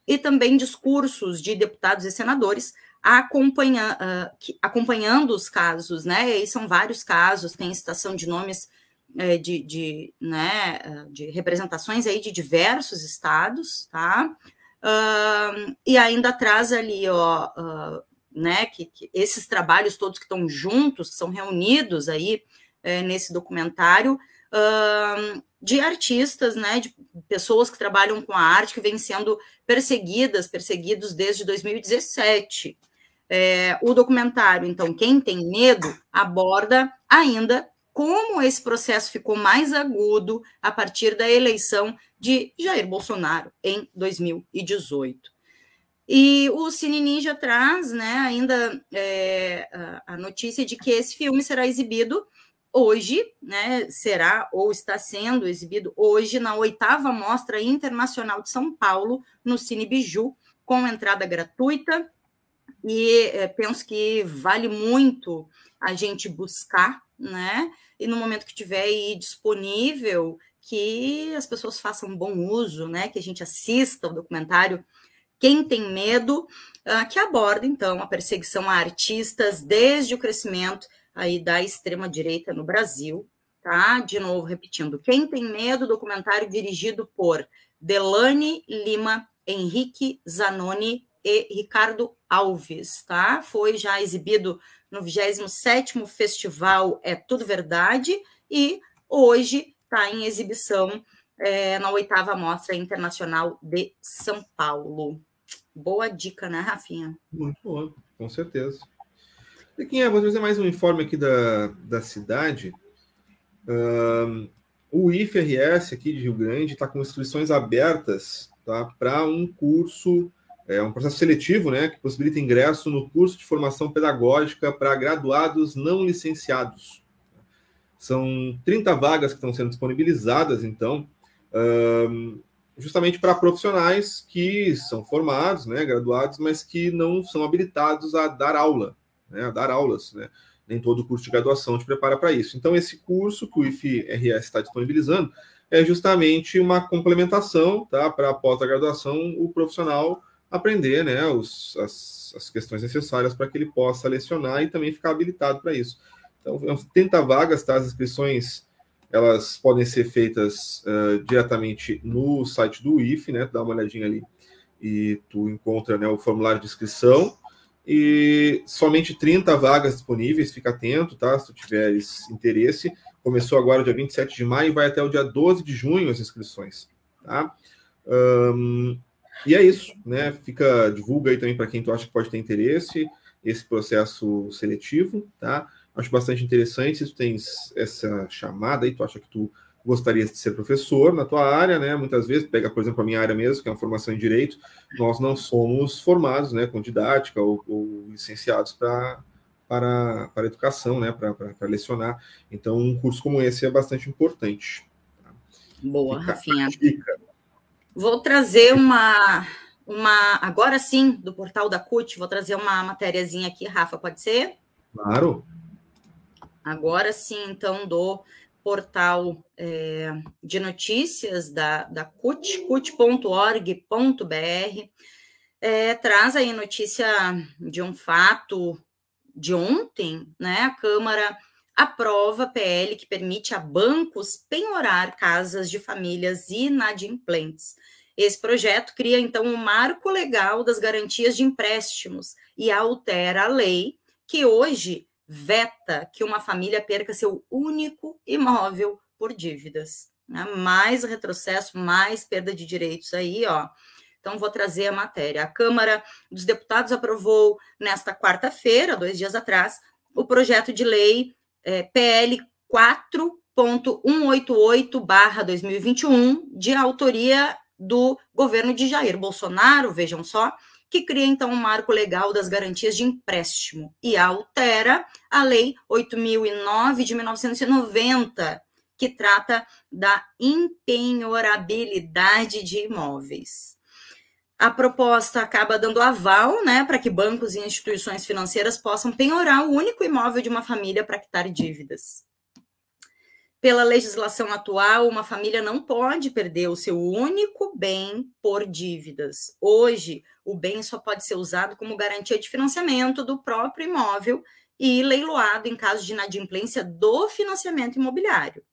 e também discursos de deputados e senadores acompanha, uh, que, acompanhando os casos, né? E são vários casos, tem citação de nomes é, de, de, né, ah, de representações aí de diversos estados, tá? Uh, e ainda traz ali, ó, uh, né, que, que, esses trabalhos todos que estão juntos, que são reunidos aí é, nesse documentário, uh, de artistas, né, de pessoas que trabalham com a arte, que vêm sendo perseguidas, perseguidos desde 2017. É, o documentário, então, Quem Tem Medo, aborda ainda como esse processo ficou mais agudo a partir da eleição de Jair Bolsonaro em 2018. E o Cine Ninja traz né, ainda é, a notícia de que esse filme será exibido hoje, né, será ou está sendo exibido hoje na oitava Mostra Internacional de São Paulo, no Cine Biju, com entrada gratuita. E é, penso que vale muito a gente buscar né? E no momento que tiver aí disponível, que as pessoas façam bom uso, né? Que a gente assista o documentário Quem Tem Medo, uh, que aborda, então, a perseguição a artistas desde o crescimento aí da extrema-direita no Brasil, tá? De novo, repetindo, Quem Tem Medo, documentário dirigido por Delane Lima, Henrique Zanoni e Ricardo Alves, tá? Foi já exibido no 27º Festival É Tudo Verdade e hoje está em exibição é, na oitava Mostra Internacional de São Paulo. Boa dica, né, Rafinha? Muito boa, com certeza. É? Vou trazer mais um informe aqui da, da cidade. Um, o IFRS aqui de Rio Grande está com inscrições abertas tá, para um curso, é um processo seletivo, né, que possibilita ingresso no curso de formação pedagógica para graduados não licenciados. São 30 vagas que estão sendo disponibilizadas, então, justamente para profissionais que são formados, né, graduados, mas que não são habilitados a dar aula, né, a dar aulas, né? Nem todo curso de graduação te prepara para isso. Então, esse curso que o IFRS está disponibilizando é justamente uma complementação tá, para a pós-graduação, o profissional aprender né, os, as, as questões necessárias para que ele possa lecionar e também ficar habilitado para isso. Então, 30 vagas, tá? As inscrições elas podem ser feitas uh, diretamente no site do IF, né? Dá uma olhadinha ali e tu encontra né, o formulário de inscrição e somente 30 vagas disponíveis, fica atento, tá? Se tu tiveres interesse. Começou agora dia 27 de maio e vai até o dia 12 de junho as inscrições, tá? Um, e é isso, né? Fica, divulga aí também para quem tu acha que pode ter interesse esse processo seletivo, tá? Acho bastante interessante se tu tens essa chamada aí, tu acha que tu gostaria de ser professor na tua área, né? Muitas vezes, pega, por exemplo, a minha área mesmo, que é uma formação em direito, nós não somos formados, né, com didática ou, ou licenciados para para, para educação, né, para, para, lecionar. Então, um curso como esse é bastante importante. Boa, Fica Rafinha. Vou trazer uma, uma, agora sim, do portal da CUT, vou trazer uma matériazinha aqui, Rafa, pode ser? Claro. Agora sim, então, do portal é, de notícias da, da CUT, cut.org.br, é, traz aí notícia de um fato de ontem, né? A Câmara aprova PL que permite a bancos penhorar casas de famílias inadimplentes. Esse projeto cria, então, um marco legal das garantias de empréstimos e altera a lei que hoje veta que uma família perca seu único imóvel por dívidas. Né? Mais retrocesso, mais perda de direitos aí, ó. Então, vou trazer a matéria. A Câmara dos Deputados aprovou nesta quarta-feira, dois dias atrás, o projeto de lei é, PL 4.188-2021, de autoria do governo de Jair Bolsonaro, vejam só, que cria então um marco legal das garantias de empréstimo e altera a Lei 8009 de 1990, que trata da empenhorabilidade de imóveis. A proposta acaba dando aval né, para que bancos e instituições financeiras possam penhorar o único imóvel de uma família para quitar dívidas. Pela legislação atual, uma família não pode perder o seu único bem por dívidas. Hoje, o bem só pode ser usado como garantia de financiamento do próprio imóvel e leiloado em caso de inadimplência do financiamento imobiliário.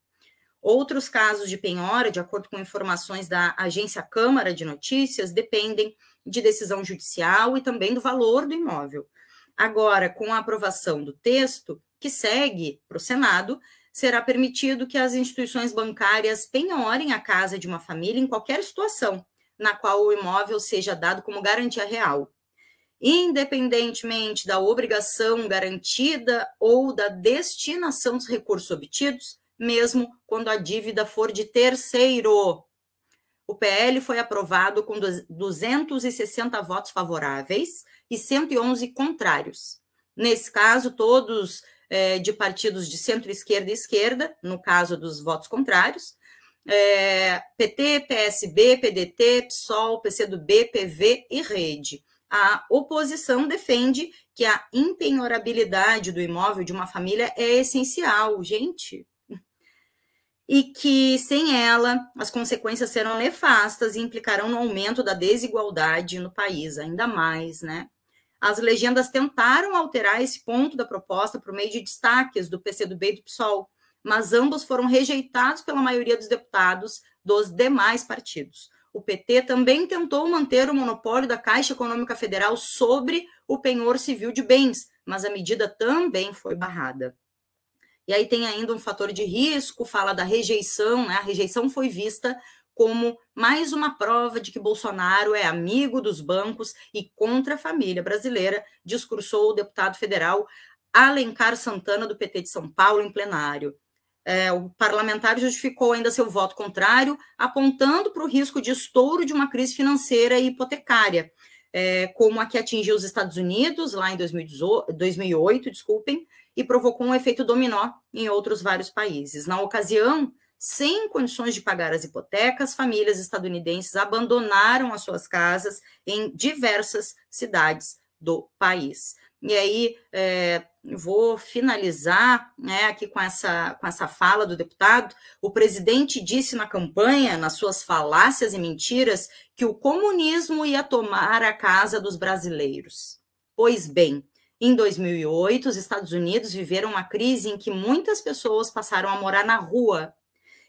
Outros casos de penhora, de acordo com informações da agência Câmara de Notícias, dependem de decisão judicial e também do valor do imóvel. Agora, com a aprovação do texto, que segue para o Senado, será permitido que as instituições bancárias penhorem a casa de uma família em qualquer situação na qual o imóvel seja dado como garantia real, independentemente da obrigação garantida ou da destinação dos recursos obtidos, mesmo quando a dívida for de terceiro. O PL foi aprovado com 260 votos favoráveis e 111 contrários. Nesse caso, todos é, de partidos de centro-esquerda e esquerda, no caso dos votos contrários, é, PT, PSB, PDT, PSOL, PCdoB, PV e Rede. a oposição defende que a impenhorabilidade do imóvel de uma família é essencial, gente. E que, sem ela, as consequências serão nefastas e implicarão no aumento da desigualdade no país, ainda mais, né? As legendas tentaram alterar esse ponto da proposta por meio de destaques do PCdoB e do PSOL, mas ambos foram rejeitados pela maioria dos deputados dos demais partidos. O PT também tentou manter o monopólio da Caixa Econômica Federal sobre o penhor civil de bens, mas a medida também foi barrada. E aí tem ainda um fator de risco, fala da rejeição, né? A rejeição foi vista como mais uma prova de que Bolsonaro é amigo dos bancos e contra a família brasileira, discursou o deputado federal Alencar Santana, do PT de São Paulo, em plenário. É, o parlamentar justificou ainda seu voto contrário, apontando para o risco de estouro de uma crise financeira e hipotecária, é, como a que atingiu os Estados Unidos lá em 2018, 2008, desculpem, e provocou um efeito dominó em outros vários países. Na ocasião, sem condições de pagar as hipotecas, famílias estadunidenses abandonaram as suas casas em diversas cidades do país. E aí, é, vou finalizar né, aqui com essa, com essa fala do deputado. O presidente disse na campanha, nas suas falácias e mentiras, que o comunismo ia tomar a casa dos brasileiros. Pois bem, em 2008, os Estados Unidos viveram uma crise em que muitas pessoas passaram a morar na rua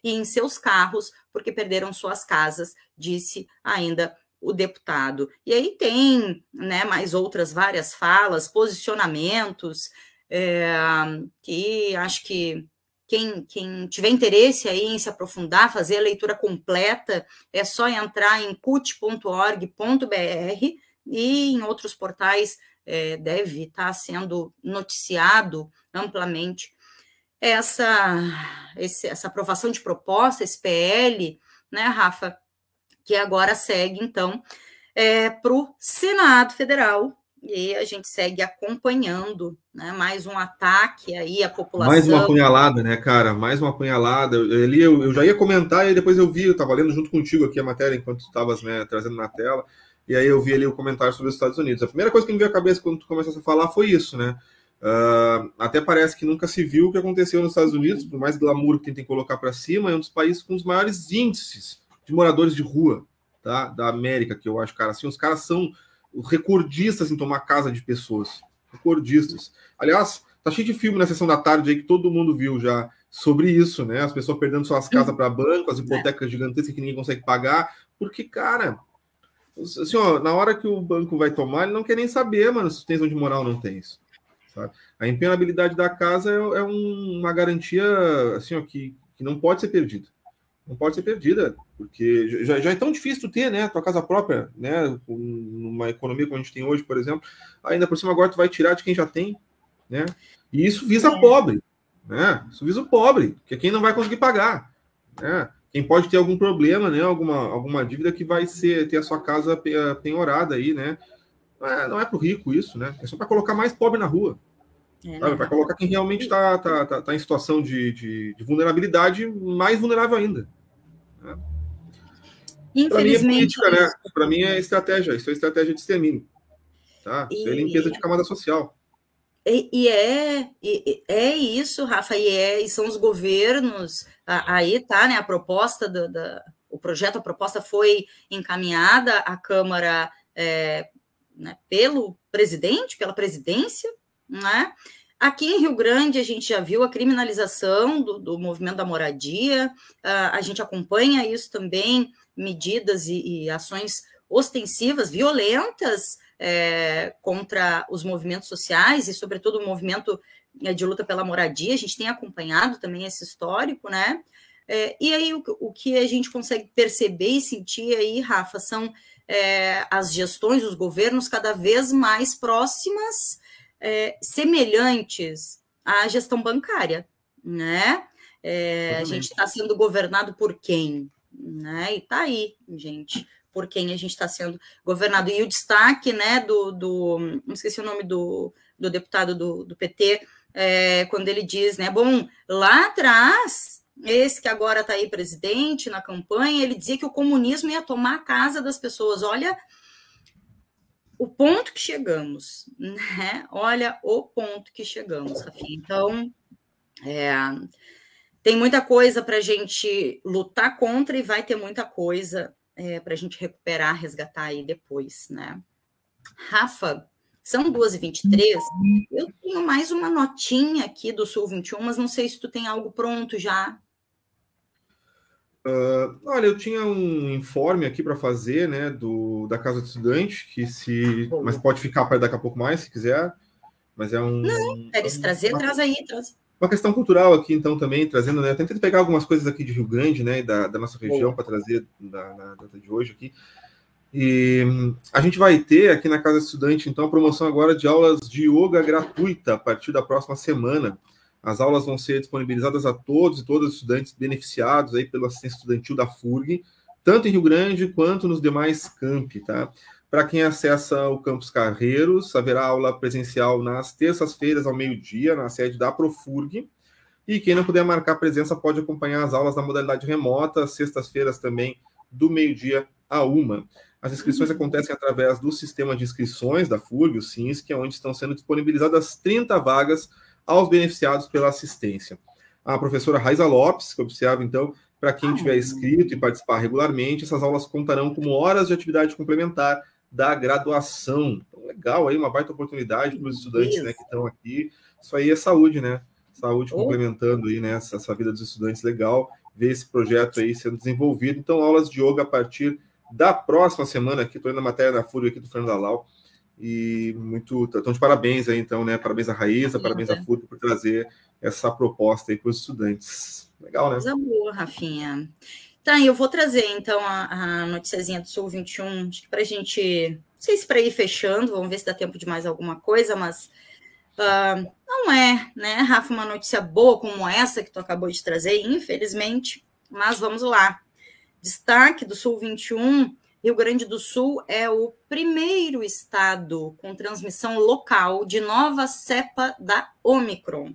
e em seus carros porque perderam suas casas, disse ainda o deputado. E aí tem né, mais outras várias falas, posicionamentos, é, que acho que quem, quem, tiver interesse aí em se aprofundar, fazer a leitura completa, é só entrar em cut.org.br e em outros portais é, deve estar sendo noticiado amplamente essa, esse, essa aprovação de proposta, esse PL, né, Rafa, que agora segue, então, é, para o Senado Federal, e a gente segue acompanhando, né? Mais um ataque aí à população. Mais uma apunhalada, né, cara? Mais uma apunhalada. Eu, ali eu, eu já ia comentar e depois eu vi, eu estava lendo junto contigo aqui a matéria enquanto tu estavas né, trazendo na tela, e aí eu vi ali o comentário sobre os Estados Unidos. A primeira coisa que me veio à cabeça quando tu começaste a falar foi isso, né? Uh, até parece que nunca se viu o que aconteceu nos Estados Unidos, por mais glamour que tentem colocar para cima, é um dos países com os maiores índices de moradores de rua tá? da América, que eu acho, cara, assim, os caras são recordistas em tomar casa de pessoas. Recordistas. Aliás, tá cheio de filme na sessão da tarde aí que todo mundo viu já sobre isso, né? As pessoas perdendo suas casas para banco, as hipotecas gigantescas que ninguém consegue pagar, porque, cara, assim, ó, na hora que o banco vai tomar, ele não quer nem saber, mano, se tens onde morar ou não tens. Sabe? A empenhabilidade da casa é, é um, uma garantia assim, ó, que, que não pode ser perdida não pode ser perdida, porque já, já é tão difícil tu ter, né, tua casa própria, né, numa economia como a gente tem hoje, por exemplo, ainda por cima agora tu vai tirar de quem já tem, né, e isso visa é. pobre, né, isso visa o pobre, que é quem não vai conseguir pagar, né, quem pode ter algum problema, né, alguma, alguma dívida que vai ser, ter a sua casa penhorada aí, né, não é, não é para o rico isso, né, é só para colocar mais pobre na rua, é, para né? colocar quem realmente está tá, tá, tá, em situação de, de, de vulnerabilidade mais vulnerável ainda. Infelizmente. Para mim é política, né? Para mim é estratégia. Isso é estratégia de extermínio. Tá? Isso é limpeza de camada social. E, e, é, e, é isso, Rafa, e, é, e são os governos. Aí tá, né? A proposta do, da, o projeto, a proposta foi encaminhada à Câmara é, né, pelo presidente, pela presidência, né? Aqui em Rio Grande, a gente já viu a criminalização do, do movimento da moradia, uh, a gente acompanha isso também, medidas e, e ações ostensivas, violentas é, contra os movimentos sociais e, sobretudo, o movimento é, de luta pela moradia. A gente tem acompanhado também esse histórico, né? É, e aí, o, o, que a gente consegue perceber e sentir aí, Rafa, são é, as gestões, os governos cada vez mais próximas é, semelhantes à gestão bancária, né? É, a gente está sendo governado por quem? Né? E está aí, gente, por quem a gente está sendo governado. E o destaque né, do, do. Não esqueci o nome do, do deputado do, do PT, é, quando ele diz, né? Bom, lá atrás, esse que agora está aí presidente na campanha, ele dizia que o comunismo ia tomar a casa das pessoas. Olha o ponto que chegamos, né? Olha o ponto que chegamos, Rafinha. Então, é, tem muita coisa para a gente lutar contra e vai ter muita coisa é, para a gente recuperar, resgatar aí depois, né? Rafa, são 2h23. Eu tenho mais uma notinha aqui do Sul 21, mas não sei se tu tem algo pronto já. Uh, olha, eu tinha um informe aqui para fazer, né, do, da Casa do Estudante, que se. Mas pode ficar para daqui a pouco mais, se quiser. Mas é um. Não, queres trazer? Uma, traz aí, traz. Uma questão cultural aqui, então, também, trazendo, né? Tentando pegar algumas coisas aqui de Rio Grande, né, da, da nossa região, para trazer na, na data de hoje aqui. E a gente vai ter aqui na Casa do Estudante, então, a promoção agora de aulas de yoga gratuita a partir da próxima semana. As aulas vão ser disponibilizadas a todos e todas os estudantes beneficiados aí pela assistência estudantil da FURG, tanto em Rio Grande quanto nos demais campi, tá? Para quem acessa o Campus Carreiros, haverá aula presencial nas terças-feiras ao meio-dia, na sede da Profurg. E quem não puder marcar presença pode acompanhar as aulas na modalidade remota, sextas-feiras também, do meio-dia a uma. As inscrições acontecem através do sistema de inscrições da FURG, o SINS, que é onde estão sendo disponibilizadas 30 vagas aos beneficiados pela assistência. A professora Raiza Lopes, que observa, então, para quem tiver inscrito e participar regularmente, essas aulas contarão como horas de atividade complementar da graduação. Então, legal aí, uma baita oportunidade para os estudantes né, que estão aqui. Isso aí é saúde, né? Saúde oh. complementando aí, né? Essa, essa vida dos estudantes, legal ver esse projeto aí sendo desenvolvido. Então, aulas de yoga a partir da próxima semana aqui, estou indo na matéria da Fúria aqui do Fernando Alau, e muito. Então, de parabéns aí, então, né? Parabéns à Raíza, Sim, parabéns é. à FURC por trazer essa proposta aí para os estudantes. Legal, né? Boa, Rafinha. Tá, eu vou trazer, então, a, a noticiazinha do Sul 21, acho que para a gente. Não sei se para ir fechando, vamos ver se dá tempo de mais alguma coisa, mas uh, não é, né, Rafa, uma notícia boa como essa que tu acabou de trazer, infelizmente, mas vamos lá. Destaque do Sul 21 Rio Grande do Sul é o primeiro estado com transmissão local de nova cepa da Omicron.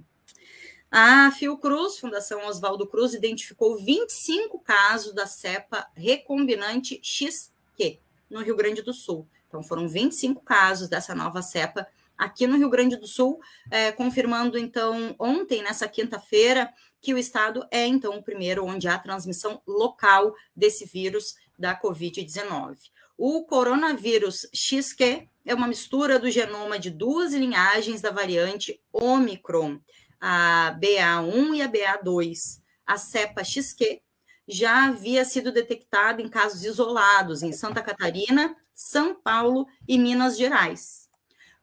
A Fiocruz, Fundação Oswaldo Cruz, identificou 25 casos da cepa recombinante XQ no Rio Grande do Sul. Então, foram 25 casos dessa nova cepa aqui no Rio Grande do Sul, é, confirmando, então, ontem, nessa quinta-feira, que o estado é, então, o primeiro onde há transmissão local desse vírus da Covid-19. O coronavírus XQ é uma mistura do genoma de duas linhagens da variante Omicron, a BA1 e a BA2. A cepa XQ já havia sido detectada em casos isolados em Santa Catarina, São Paulo e Minas Gerais.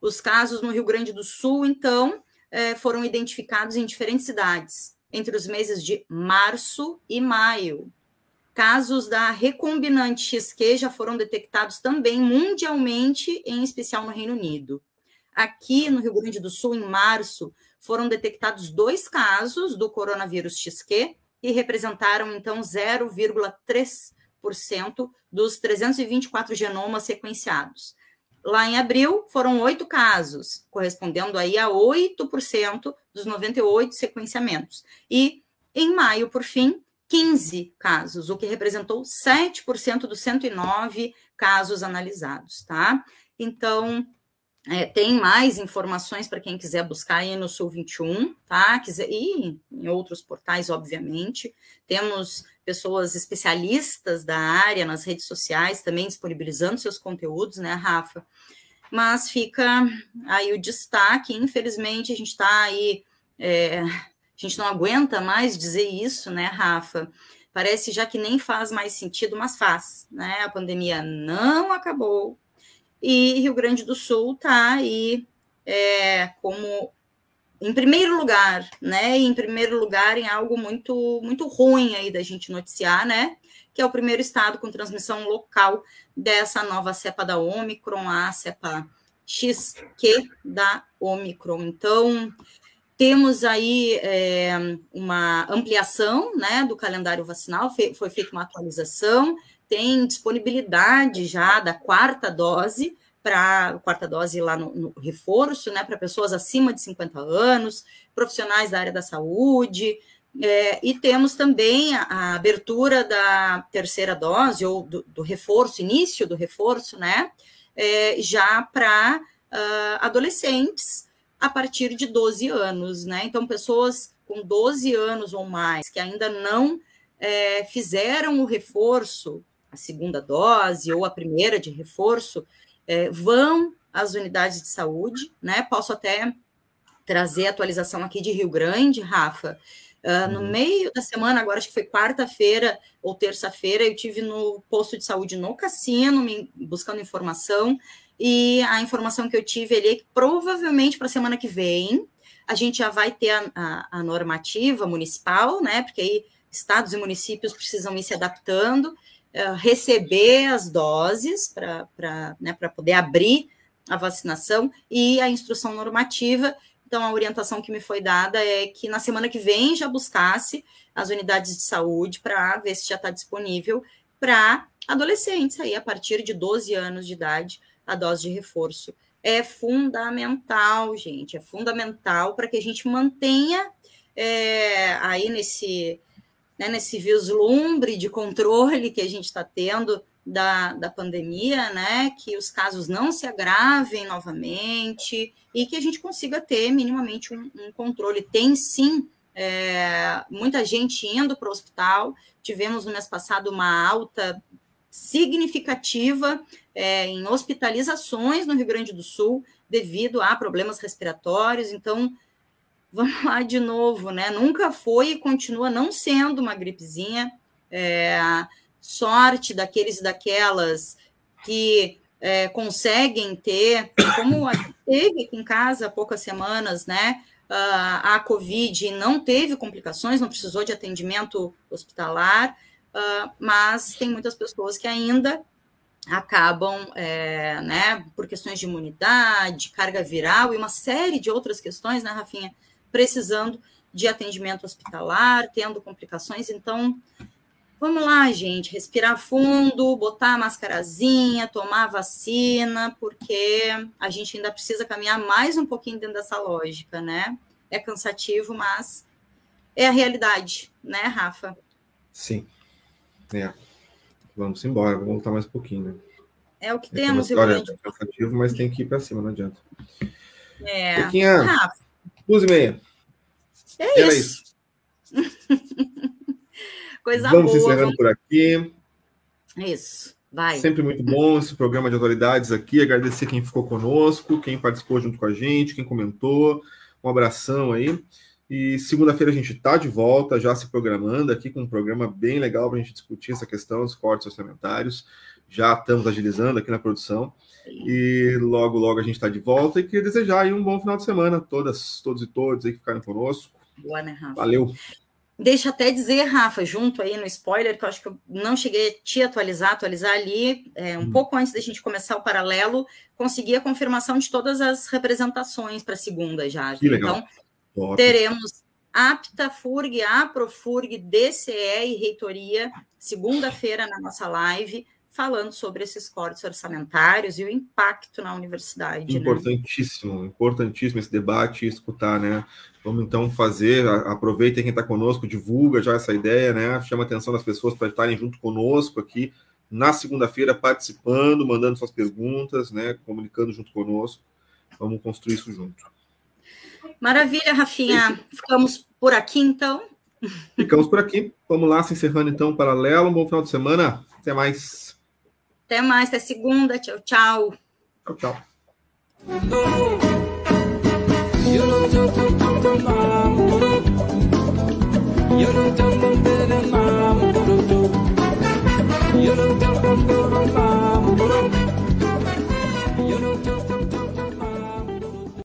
Os casos no Rio Grande do Sul, então, eh, foram identificados em diferentes cidades, entre os meses de março e maio. Casos da recombinante XQ já foram detectados também mundialmente, em especial no Reino Unido. Aqui no Rio Grande do Sul, em março, foram detectados dois casos do coronavírus XQ e representaram então 0,3% dos 324 genomas sequenciados. Lá em abril, foram oito casos, correspondendo aí a 8% dos 98 sequenciamentos. E em maio, por fim, 15 casos, o que representou 7% dos 109 casos analisados, tá? Então, é, tem mais informações para quem quiser buscar aí no Sul 21, tá? Quiser, e em outros portais, obviamente. Temos pessoas especialistas da área nas redes sociais também disponibilizando seus conteúdos, né, Rafa? Mas fica aí o destaque, infelizmente, a gente está aí. É, a gente não aguenta mais dizer isso, né, Rafa? Parece já que nem faz mais sentido, mas faz, né? A pandemia não acabou e Rio Grande do Sul está aí é, como em primeiro lugar, né? em primeiro lugar em algo muito muito ruim aí da gente noticiar, né? Que é o primeiro estado com transmissão local dessa nova cepa da Omicron, a cepa XQ da Omicron. Então, temos aí é, uma ampliação né, do calendário vacinal, foi, foi feita uma atualização, tem disponibilidade já da quarta dose para quarta dose lá no, no reforço, né, para pessoas acima de 50 anos, profissionais da área da saúde, é, e temos também a, a, abertura da terceira dose ou do, do reforço, início do reforço, né, é, já para uh, adolescentes a partir de 12 anos, né? Então, pessoas com 12 anos ou mais que ainda não é, fizeram o reforço, a segunda dose ou a primeira de reforço, é, vão às unidades de saúde, né? Posso até trazer atualização aqui de Rio Grande, Rafa. Uh, no uhum. meio da semana, agora acho que foi quarta-feira ou terça-feira, eu tive no posto de saúde no cassino, me, buscando informação, e a informação que eu tive ali é que provavelmente para a semana que vem a gente já vai ter a, a, a, normativa municipal, né? Porque aí estados e municípios precisam ir se adaptando, uh, receber as doses para né, poder abrir a vacinação e a instrução normativa então, a orientação que me foi dada é que na semana que vem já buscasse as unidades de saúde para ver se já está disponível para adolescentes aí a partir de 12 anos de idade a dose de reforço. É fundamental, gente, é fundamental para que a gente mantenha é, aí nesse, né, nesse vislumbre de controle que a gente está tendo da, da pandemia, né, que os casos não se agravem novamente e que a gente consiga ter minimamente um, um controle. Tem sim é, muita gente indo para o hospital. Tivemos no mês passado uma alta significativa é, em hospitalizações no Rio Grande do Sul devido a problemas respiratórios. Então, vamos lá de novo, né? Nunca foi e continua não sendo uma gripezinha. É, sorte daqueles e daquelas que é, conseguem ter, como teve em casa há poucas semanas, né? a Covid não teve complicações, não precisou de atendimento hospitalar, uh, mas tem muitas pessoas que ainda acabam, é, né, por questões de imunidade, carga viral e uma série de outras questões, né, Rafinha, precisando de atendimento hospitalar, tendo complicações. Então, Vamos lá, gente, respirar fundo, botar a mascarazinha, tomar a vacina, porque a gente ainda precisa caminhar mais um pouquinho dentro dessa lógica, né? É cansativo, mas é a realidade, né, Rafa? Sim. É. Vamos embora, vamos voltar mais um pouquinho, né? É o que é temos. É cansativo, mas tem que ir para cima, não adianta. É. Pequinha, Rafa. Duas e meia. É Era isso. isso. (laughs) Coisa vamos boa. Vamos encerrando por aqui. Isso, vai. Sempre muito bom esse programa de atualidades aqui. Agradecer quem ficou conosco, quem participou junto com a gente, quem comentou. Um abração aí. E segunda-feira a gente está de volta, já se programando aqui com um programa bem legal para a gente discutir essa questão dos cortes orçamentários. Já estamos agilizando aqui na produção. E logo, logo a gente está de volta. E queria desejar aí um bom final de semana a todas, todos e todas aí que ficaram conosco. Boa, né, Rafa? Valeu. Deixa até dizer, Rafa, junto aí no spoiler, que eu acho que eu não cheguei a te atualizar, atualizar ali, é, um hum. pouco antes da gente começar o paralelo, consegui a confirmação de todas as representações para segunda já. Então, Top. teremos APTA, FURG, APROFURG, DCE e Reitoria, segunda-feira na nossa live, falando sobre esses cortes orçamentários e o impacto na universidade. Né? Importantíssimo, né? importantíssimo esse debate e escutar, né? Vamos então fazer, aproveitem quem está conosco, divulga já essa ideia, né? Chama a atenção das pessoas para estarem junto conosco aqui na segunda-feira, participando, mandando suas perguntas, né? Comunicando junto conosco. Vamos construir isso junto. Maravilha, Rafinha. Ficamos por aqui, então. Ficamos por aqui. Vamos lá, se encerrando então, paralelo. Um bom final de semana. Até mais. Até mais, até segunda. Tchau, tchau. Tchau, tchau. You don't